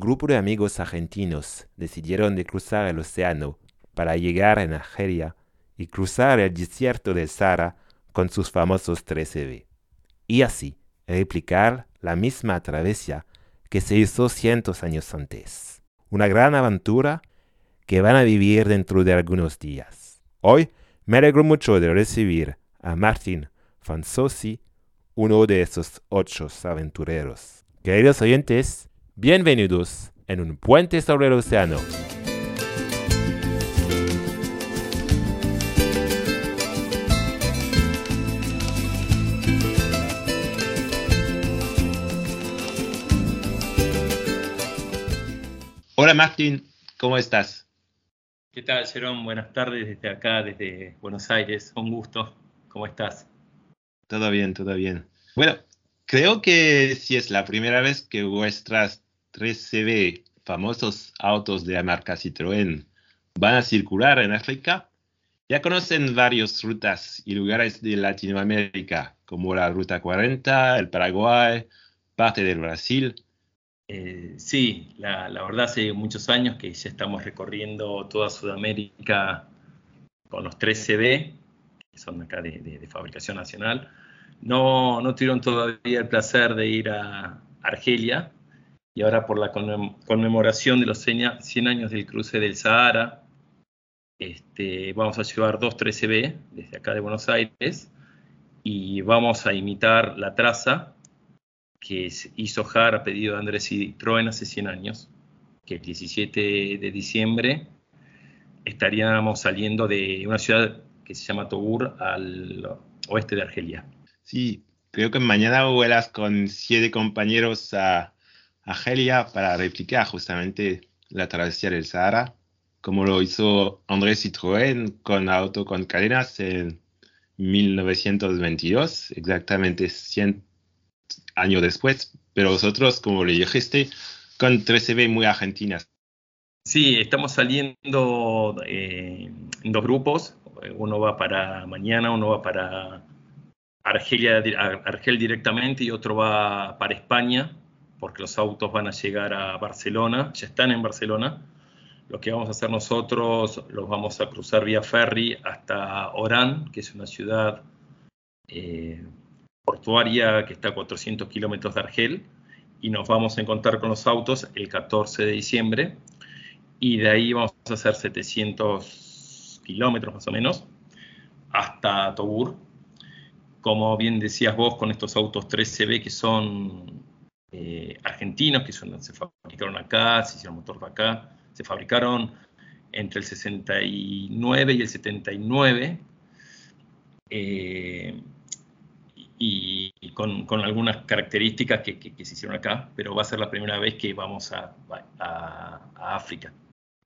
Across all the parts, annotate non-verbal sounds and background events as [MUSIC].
grupo de amigos argentinos decidieron de cruzar el océano para llegar a Argelia y cruzar el desierto del Sahara con sus famosos 13B. Y así replicar la misma travesía que se hizo cientos años antes. Una gran aventura que van a vivir dentro de algunos días. Hoy me alegro mucho de recibir a Martín Fanzosi, uno de esos ocho aventureros. Queridos oyentes, bienvenidos en un puente sobre el océano. Hola Martín, ¿cómo estás? ¿Qué tal, Jerón? Buenas tardes desde acá, desde Buenos Aires. Un gusto. ¿Cómo estás? Todo bien, todo bien. Bueno, creo que si es la primera vez que vuestras 3CB, famosos autos de la marca Citroën, van a circular en África, ya conocen varias rutas y lugares de Latinoamérica, como la Ruta 40, el Paraguay, parte del Brasil. Eh, sí, la, verdad hace muchos años que ya estamos recorriendo toda Sudamérica con los 3CB, que son acá de, fabricación nacional. No, no tuvieron todavía el placer de ir a Argelia y ahora por la conmemoración de los 100 años del cruce del Sahara, este, vamos a llevar dos 13B desde acá de Buenos Aires y vamos a imitar la traza que hizo JAR a pedido de Andrés Citroën hace 100 años, que el 17 de diciembre estaríamos saliendo de una ciudad que se llama Togur al oeste de Argelia. Sí, creo que mañana vuelas con siete compañeros a Argelia para replicar justamente la travesía del Sahara, como lo hizo Andrés Citroën con auto con cadenas en 1922, exactamente 100 año después, pero vosotros, como le dijiste, con 13B muy argentinas. Sí, estamos saliendo eh, en dos grupos. Uno va para mañana, uno va para Argelia, Argel directamente y otro va para España, porque los autos van a llegar a Barcelona, ya están en Barcelona. Lo que vamos a hacer nosotros, los vamos a cruzar vía ferry hasta Orán, que es una ciudad eh, portuaria que está a 400 kilómetros de Argel y nos vamos a encontrar con los autos el 14 de diciembre y de ahí vamos a hacer 700 kilómetros más o menos hasta Togur. Como bien decías vos, con estos autos 3CB que son eh, argentinos, que son, se fabricaron acá, se hicieron motor de acá, se fabricaron entre el 69 y el 79. Eh, y, con, con, algunas características que, que, se hicieron acá, pero va a ser la primera vez que vamos a, a, África.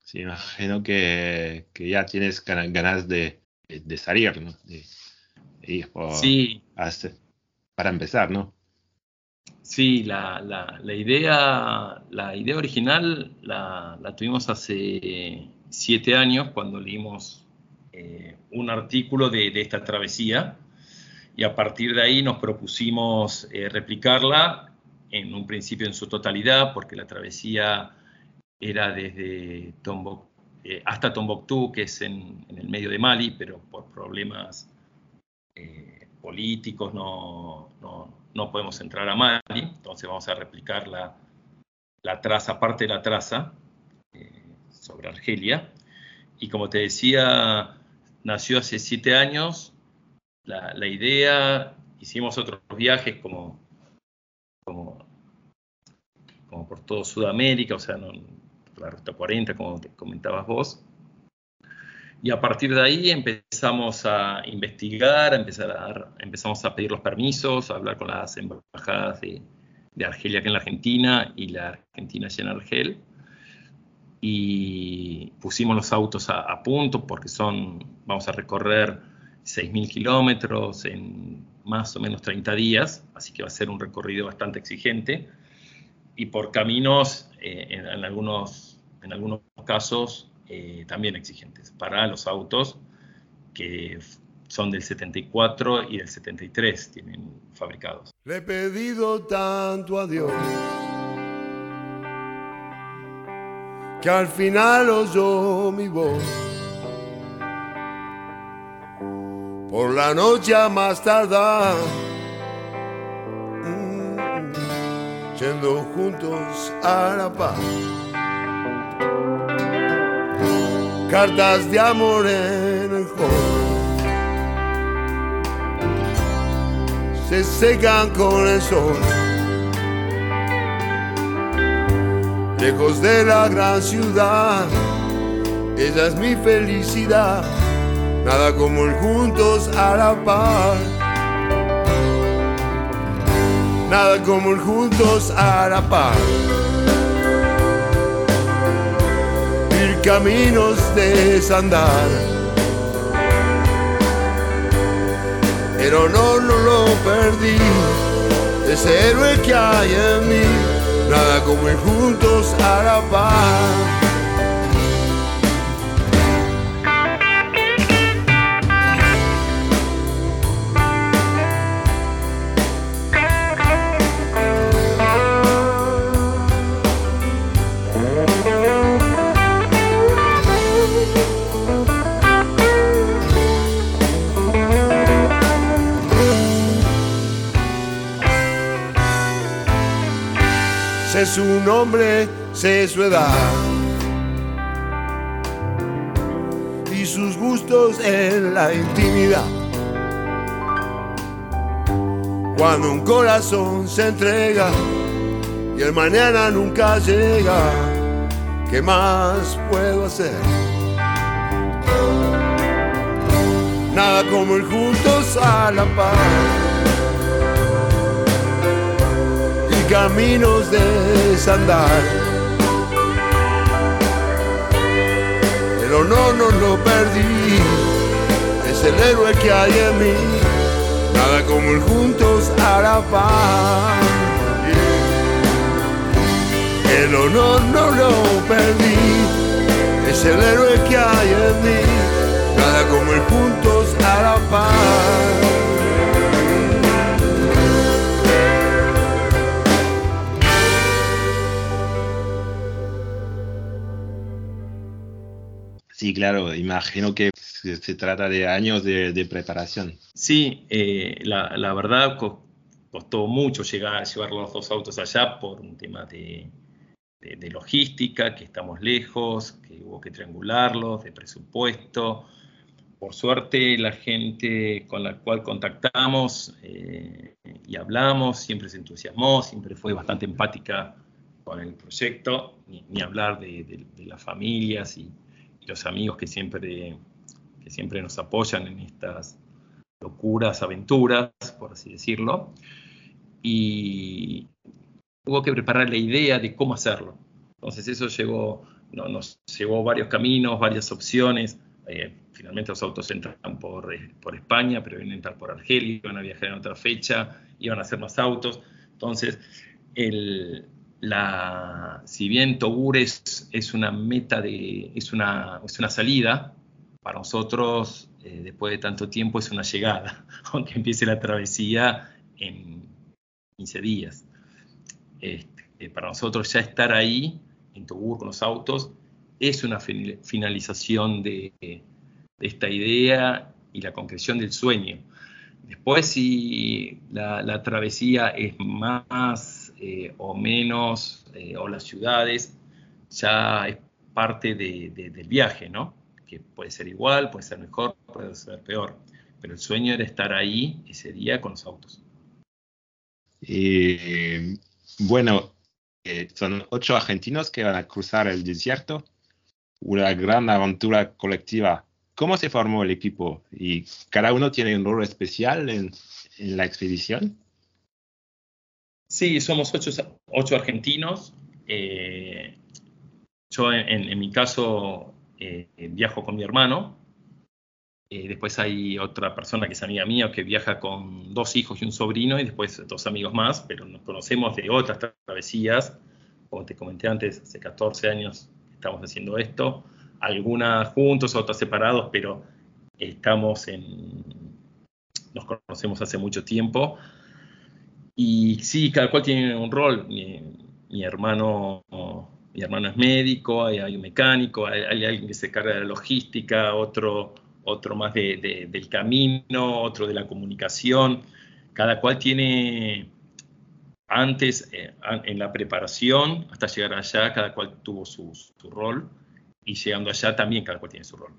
Sí, imagino que, que, ya tienes ganas de, de salir, ¿no? De, sí. para empezar, ¿no? Sí, la, la, idea, la idea original la, la, tuvimos hace siete años cuando leímos eh, un artículo de, de esta travesía y a partir de ahí nos propusimos eh, replicarla en un principio en su totalidad, porque la travesía era desde Tombok, eh, hasta Tombuctú, que es en, el medio de Mali, pero por problemas eh, políticos no, podemos entrar a Mali, entonces vamos a replicar la, la traza, parte de la traza sobre Argelia. Y como te decía, nació hace siete años la, idea, hicimos otros viajes como, como, como por todo Sudamérica, o sea, la Ruta 40, como te comentabas vos. Y a partir de ahí empezamos a investigar, a empezar a empezamos a pedir los permisos, a hablar con las embajadas de, Argelia aquí en la Argentina y la Argentina allá en Argel. Y pusimos los autos a, a punto porque son, vamos a recorrer 6.000 kilómetros en más o menos 30 días, así que va a ser un recorrido bastante exigente. Y por caminos, eh, en, algunos, en algunos casos, eh, también exigentes para los autos que son del 74 y del 73 tienen fabricados. Le he pedido tanto a Dios que al final oyó mi voz. Por la noche a más tardar, mm, yendo juntos a la paz. Cartas de amor en el juego se secan con el sol. Lejos de la gran ciudad, esa es mi felicidad. Nada como el juntos a la par. Nada como el juntos a la par. Caminos de desandar pero no, no lo perdí. Ese héroe que hay en mí, nada como ir juntos a la paz. Su nombre, sé su edad y sus gustos en la intimidad. Cuando un corazón se entrega y el mañana nunca llega, ¿qué más puedo hacer? Nada como el juntos a la paz caminos de desandar. Pero no, no lo perdí, es el héroe que hay en mí, nada como el juntos a la paz. El honor no lo perdí, es el héroe que hay en mí, nada como el juntos a la paz. Sí, claro, imagino que se, trata de años de, preparación. Sí, eh, la, verdad costó mucho llevar los dos autos allá por un tema de, logística, que estamos lejos, que hubo que triangularlos, de presupuesto. Por suerte, la gente con la cual contactamos eh, y hablamos siempre se entusiasmó, siempre fue bastante empática con el proyecto, ni, hablar de, de las familias y, los amigos que siempre, que siempre nos apoyan en estas locuras, aventuras, por así decirlo. Y hubo que preparar la idea de cómo hacerlo. Entonces eso nos llevó varios caminos, varias opciones. Eh, finalmente los autos entran por, eh, por España, pero vienen a entrar por Argelia, iban a viajar en otra fecha, iban a hacer más autos. Entonces, el, la, si bien Togur es, una meta de, es una, es una salida, para nosotros, eh, después de tanto tiempo, es una llegada, [LAUGHS] aunque empiece la travesía en 15 días. Este, para nosotros ya estar ahí, en Togur con los autos, es una finalización de, esta idea y la concreción del sueño. Después, si la travesía es más eh, o menos, eh, o las ciudades, ya es parte del viaje, ¿no? Que puede ser igual, puede ser mejor, puede ser peor. Pero el sueño era estar ahí ese día con los autos. bueno, eh, son ocho argentinos que van a cruzar el desierto, una gran aventura colectiva. ¿Cómo se formó el equipo? ¿Y cada uno tiene un rol especial en la expedición? Sí, somos ocho, argentinos. Eh, yo, en, mi caso, eh, viajo con mi hermano. Eh, después hay otra persona que es amiga mía que viaja con dos hijos y un sobrino, y después dos amigos más, pero nos conocemos de otras travesías. Como te comenté antes, hace 14 años estamos haciendo esto. Algunas juntos, otras separados, pero estamos en. Nos conocemos hace mucho tiempo. Y sí, cada cual tiene un rol. Mi, hermano mi hermano es médico, hay, un mecánico, hay, alguien que se carga de la logística, otro, otro más del camino, otro de la comunicación. Cada cual tiene, antes, eh, en la preparación, hasta llegar allá, cada cual tuvo su, su rol, y llegando allá también cada cual tiene su rol.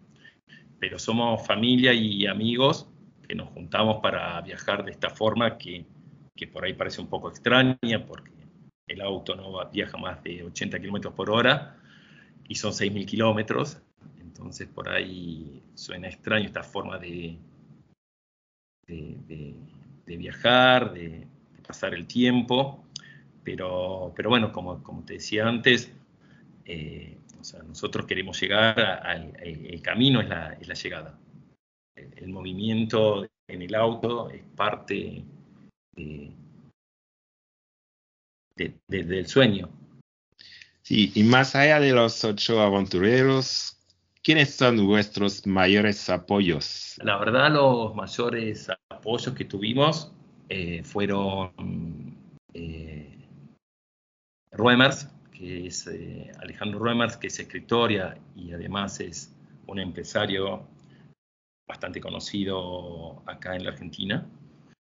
Pero somos familia y amigos que nos juntamos para viajar de esta forma que, que por ahí parece un poco extraña, porque el auto no viaja más de 80 kilómetros por hora y son 6.000 kilómetros. Entonces por ahí suena extraño esta forma de, de, viajar, de, pasar el tiempo. Pero, pero bueno, como, como te decía antes, eh, nosotros queremos llegar al el camino, es la, es la llegada. El, movimiento en el auto es parte de, del sueño. Sí, y más allá de los ocho aventureros, ¿quiénes son vuestros mayores apoyos? La verdad, los mayores apoyos que tuvimos eh, fueron eh, Ruemers, que es eh, Alejandro Ruemers, que es escritor y además es un empresario bastante conocido acá en la Argentina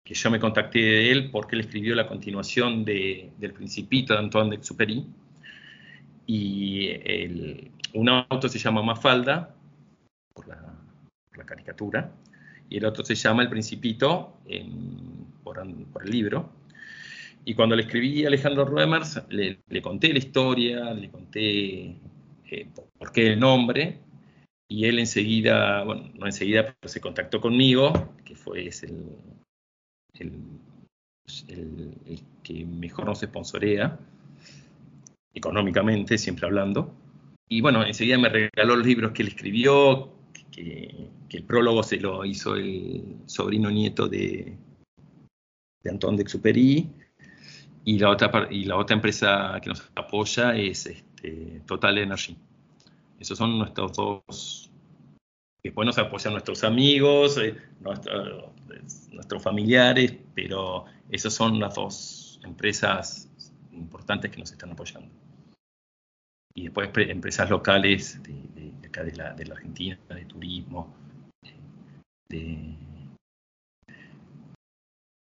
que yo me contacté de él porque él escribió la continuación de, del Principito de Antoine de Exupéry. Y el, un auto se llama Mafalda, por la, por la, caricatura, y el otro se llama El Principito, por, por, el libro. Y cuando le escribí a Alejandro Ruemers, le, le conté la historia, le conté eh, por qué el nombre, y él enseguida, bueno, no enseguida, pero se contactó conmigo, que fue el, el, que mejor nos sponsorea, económicamente, siempre hablando. Y bueno, enseguida me regaló los libros que él escribió, que, el prólogo se lo hizo el sobrino nieto de, de Antoine de Exupéry, y la, otra, y la otra empresa que nos apoya es este, Total Energy. Esos son nuestros dos. Después nos apoyan nuestros amigos, eh, nuestros familiares, pero esas son las dos empresas importantes que nos están apoyando. Y después empresas locales de, acá de la, Argentina, de turismo, de,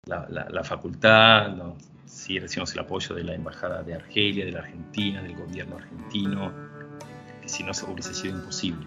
la, facultad, sí recibimos el apoyo de la Embajada de Argelia, de la Argentina, del gobierno argentino, que si no se hubiese sido imposible.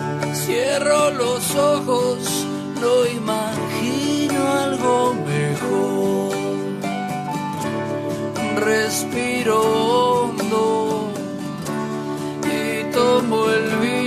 Cierro los ojos, no imagino algo mejor. Respiro hondo y tomo el vino.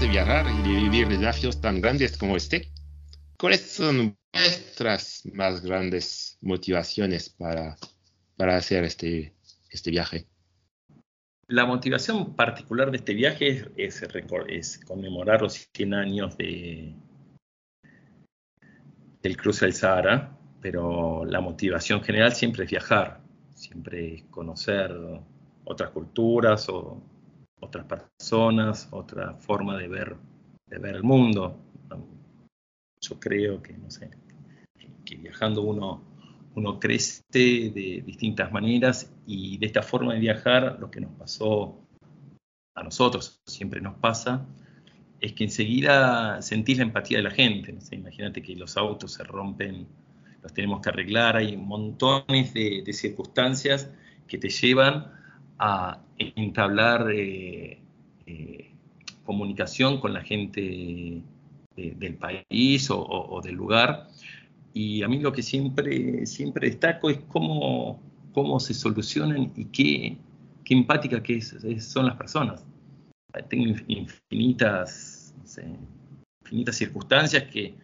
De viajar y de vivir desafíos tan grandes como este, ¿cuáles son vuestras más grandes motivaciones para, para hacer este, este viaje? La motivación particular de este viaje es, conmemorar los 100 años de, del cruce del Sahara, pero la motivación general siempre es viajar, siempre es conocer otras culturas o otras personas, otra forma de ver, de ver el mundo. Yo creo que, no sé, que, viajando uno, uno crece de distintas maneras y de esta forma de viajar lo que nos pasó a nosotros, siempre nos pasa, es que enseguida sentís la empatía de la gente. ¿no? Imagínate que los autos se rompen, los tenemos que arreglar, hay montones de, de circunstancias que te llevan a entablar eh, eh, comunicación con la gente del país o, del lugar. Y a mí lo que siempre, siempre destaco es cómo, cómo se solucionan y qué, qué empática que es- son las personas. Tengo inf- infinitas, infinitas circunstancias que,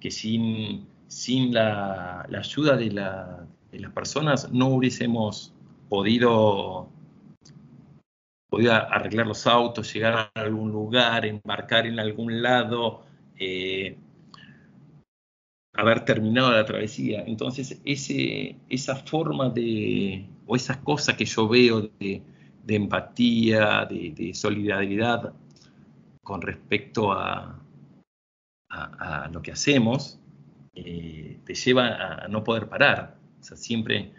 que sin, sin la, ayuda de, de las personas no hubiésemos podido, podido arreglar los autos, llegar a algún lugar, embarcar en algún lado, eh, haber terminado la travesía. Entonces, ese, esa forma de, o esas cosas que yo veo de, empatía, de, solidaridad con respecto a, lo que hacemos, eh, te lleva a, no poder parar. O sea, siempre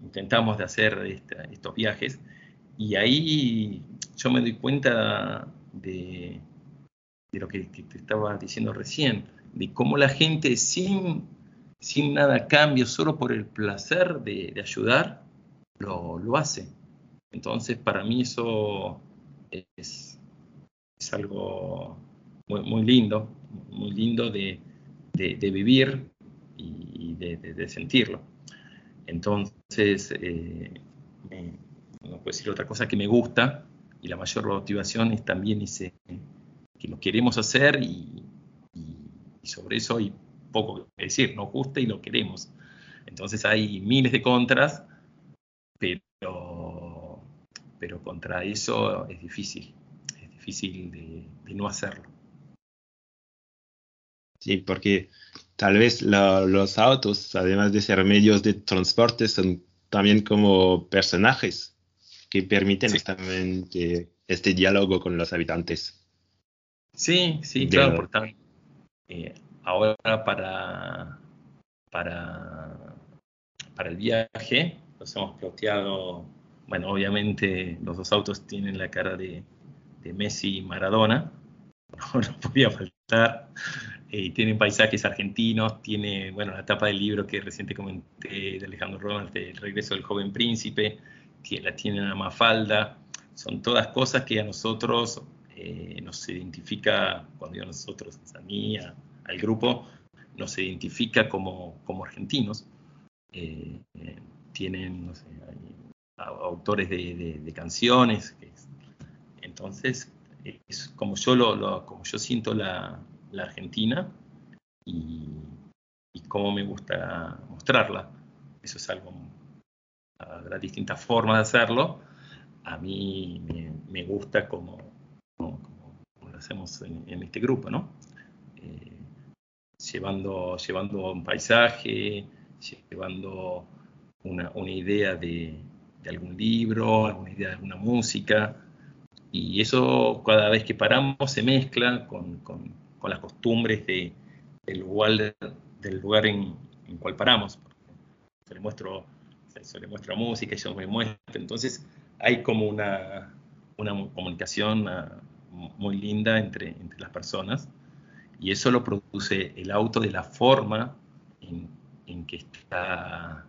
intentamos de hacer esta- estos viajes y ahí yo me doy cuenta de, de lo que, te estaba diciendo recién, de cómo la gente sin, sin nada cambio, solo por el placer de, de ayudar, lo, lo hace. Entonces, para mí eso es, es algo muy, lindo, muy lindo de, de- vivir y de, de- de sentirlo. Entonces, eh, me- no puedo decir otra cosa que me gusta y la mayor motivación es también ese que lo queremos hacer y, sobre eso hay poco que decir, nos gusta y lo queremos. Entonces hay miles de contras, pero, pero contra eso es difícil, es difícil de, no hacerlo. Sí, porque tal vez los autos, además de ser medios de transporte, son también como personajes que permiten Sí. justamente este diálogo con los habitantes. Sí, sí, De- claro, por tanto, eh, ahora para, para, para el viaje los hemos ploteado, bueno, obviamente los dos autos tienen la cara de, de Messi y Maradona, [LAUGHS] no, no podía faltar, eh, tienen paisajes argentinos, tiene, bueno, la tapa del libro que recién te comenté de Alejandro Ronald, El regreso del joven príncipe, la tiene una mafalda, son todas cosas que a nosotros eh, nos identifica, cuando digo nosotros, a mí, a- al grupo, nos identifica como, como argentinos. Eh, eh, tienen, autores de, canciones. Entonces, es como yo, lo, como yo siento la, Argentina y, y, cómo me gusta mostrarla. Eso es algo, habrá distintas formas de hacerlo. A mí me, gusta como, como, lo hacemos en, este grupo, ¿no? Eh, llevando, llevando un paisaje, llevando una, una idea de, de algún libro, alguna idea de alguna música, y eso cada vez que paramos se mezcla con, con, con las costumbres de, del lugar, del lugar en, en cual paramos. Le, muestro, se le muestra música y yo me muestro, entonces hay como una, una comunicación ah, muy linda entre, entre las personas. Y eso lo produce el auto de la forma en, en que está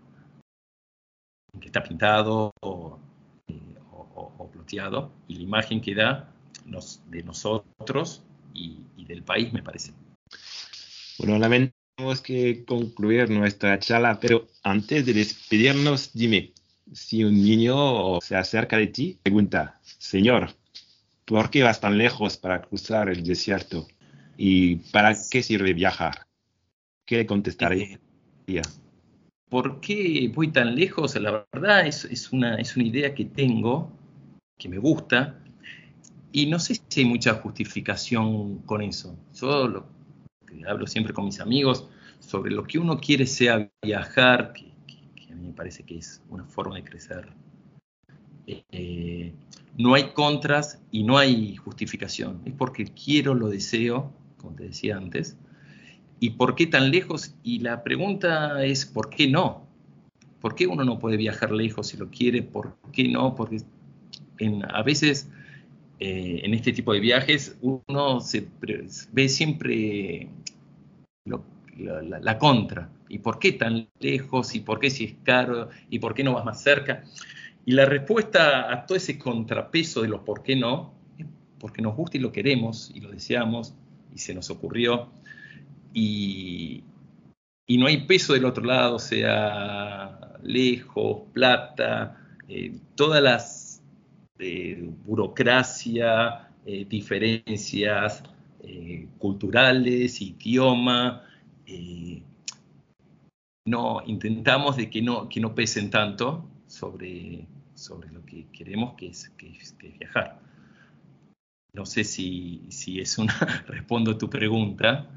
que está pintado o, o, ploteado. Y la imagen que da nos, de nosotros y, del país, me parece. Bueno, lamentamos que concluir nuestra charla, pero antes de despedirnos, dime, si un niño se acerca de ti, pregunta, Señor, ¿por qué vas tan lejos para cruzar el desierto? ¿Y para qué sirve viajar? ¿Qué le contestaría? Eh, ¿Por qué voy tan lejos? La verdad es, una, es una idea que tengo, que me gusta, y no sé si hay mucha justificación con eso. Yo hablo siempre con mis amigos sobre lo que uno quiere sea viajar, que, a mí me parece que es una forma de crecer. Eh, no hay contras y no hay justificación. Es porque quiero, lo deseo, como te decía antes, ¿Y por qué tan lejos? Y la pregunta es, ¿por qué no? ¿Por qué uno no puede viajar lejos si lo quiere? ¿Por qué no? Porque a veces eh, en este tipo de viajes uno se ve siempre la, contra. ¿Y por qué tan lejos? ¿Y por qué si es caro? ¿Y por qué no vas más cerca? Y la respuesta a todo ese contrapeso de los por qué no es porque nos gusta y lo queremos y lo deseamos y se nos ocurrió y, no hay peso del otro lado, sea lejos, plata, eh, todas las eh, burocracia, eh, diferencias culturales, idioma. no, intentamos de que no, que no pesen tanto sobre, sobre lo que queremos, que es, que es viajar. No sé si, si es una, [LAUGHS] respondo a tu pregunta,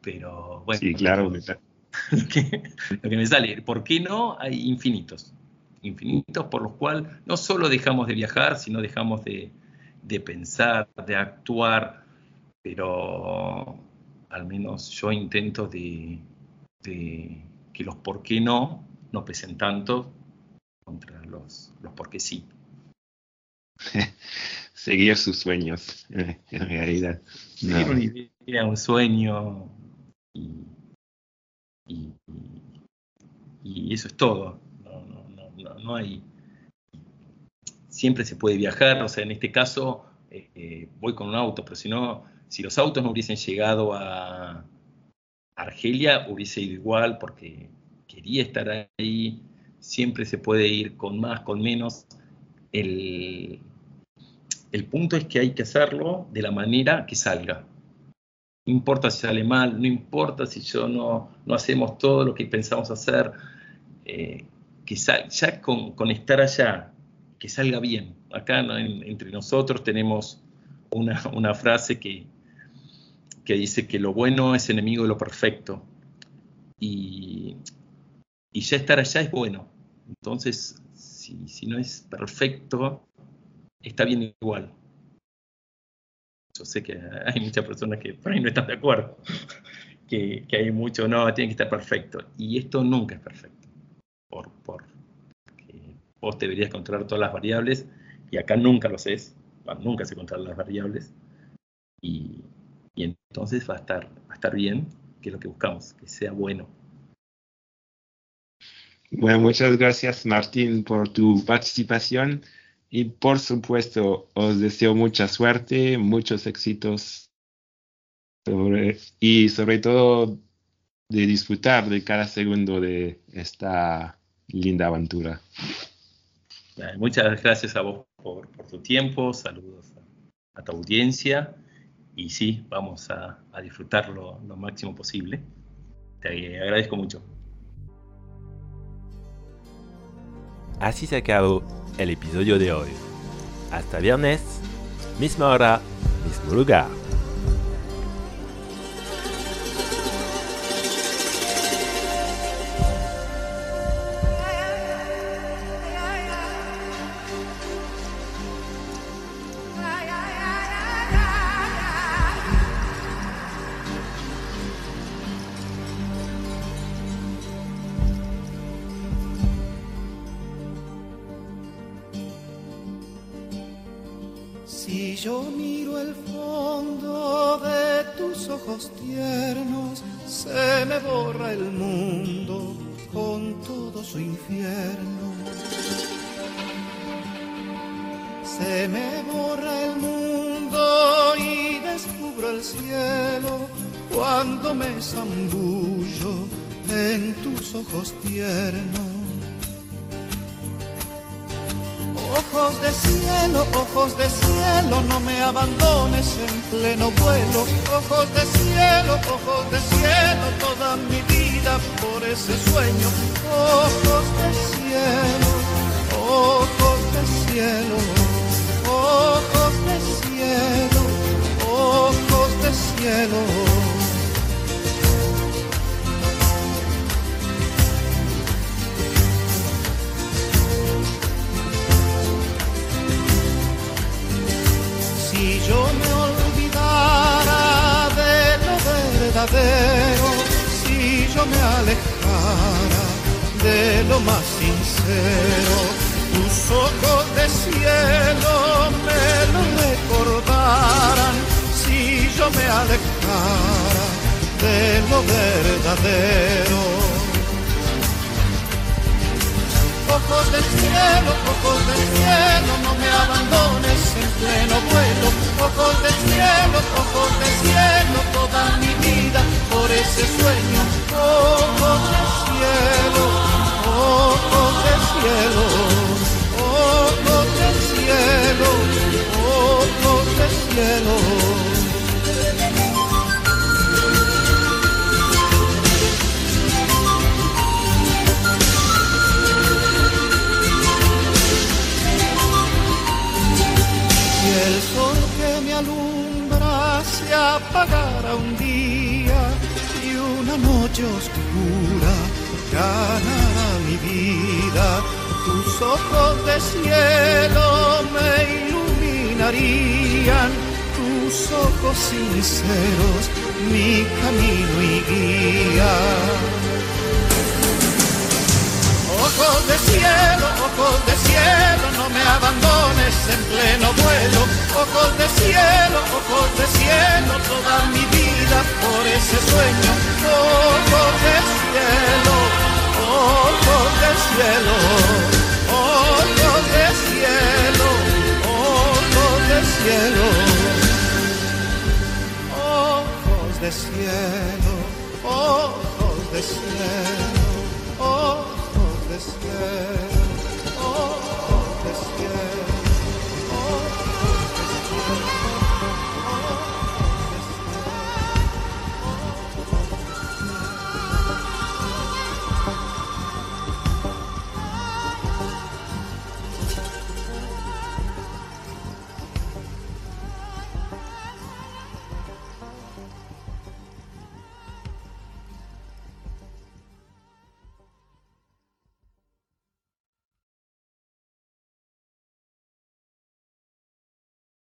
pero bueno. Sí, claro. [LAUGHS] Lo que, me sale, ¿por qué no? Hay infinitos. Infinitos por los cuales no solo dejamos de viajar, sino dejamos de, pensar, de actuar, pero al menos yo intento de, que los por qué no no pesen tanto contra los, los por qué sí. [LAUGHS] Seguir sus sueños, [LAUGHS] en realidad. Seguir una idea, un sueño, y, eso es todo. No, hay. Siempre se puede viajar, o sea, en este caso eh, eh, voy con un auto, pero si no, si los autos no hubiesen llegado a Argelia, hubiese ido igual porque quería estar ahí. Siempre se puede ir con más, con menos. El, el punto es que hay que hacerlo de la manera que salga. No importa si sale mal, no importa si yo no, no hacemos todo lo que pensamos hacer, eh, que ya con, estar allá, que salga bien. Acá entre nosotros tenemos una, frase que, que, dice que lo bueno es enemigo de lo perfecto. Y, y ya estar allá es bueno. Entonces, si, si no es perfecto, está bien igual. Yo sé que hay muchas personas que por ahí no están de acuerdo, [LAUGHS] que, hay mucho, no, tiene que estar perfecto. Y esto nunca es perfecto. Por, por vos deberías controlar todas las variables y acá nunca lo sé, nunca se controlan las variables. Y, entonces va a, estar, va a estar bien, que es lo que buscamos, que sea bueno. Bueno, muchas gracias Martín por tu participación. Y por supuesto, os deseo mucha suerte, muchos éxitos y sobre todo de disfrutar de cada segundo de esta linda aventura. Muchas gracias a vos por, tu tiempo, saludos a, tu audiencia y sí, vamos a, disfrutarlo lo máximo posible. Te agradezco mucho. Así se acabó el episodio de hoy. Hasta viernes, misma hora, mismo lugar. Ese sueño. Ojos de cielo, ojos de cielo, ojos de cielo, ojos de cielo. yo me olvidara de lo verdadero, si yo me alejara de lo más sincero, tus ojos de cielo me lo recordaran, si yo me alejara de lo verdadero. ojos del cielo, ojos del cielo, no me abandones en pleno vuelo. Ojos del cielo, ojos del cielo, ojos de cielo me iluminarían, tus ojos sinceros mi camino y guía ojos de cielo, ojos de cielo, no me abandones en pleno vuelo. Ojos de cielo, ojos de cielo, cielo, ojos de cielo, ojos de cielo, ojos de cielo, ojos de cielo.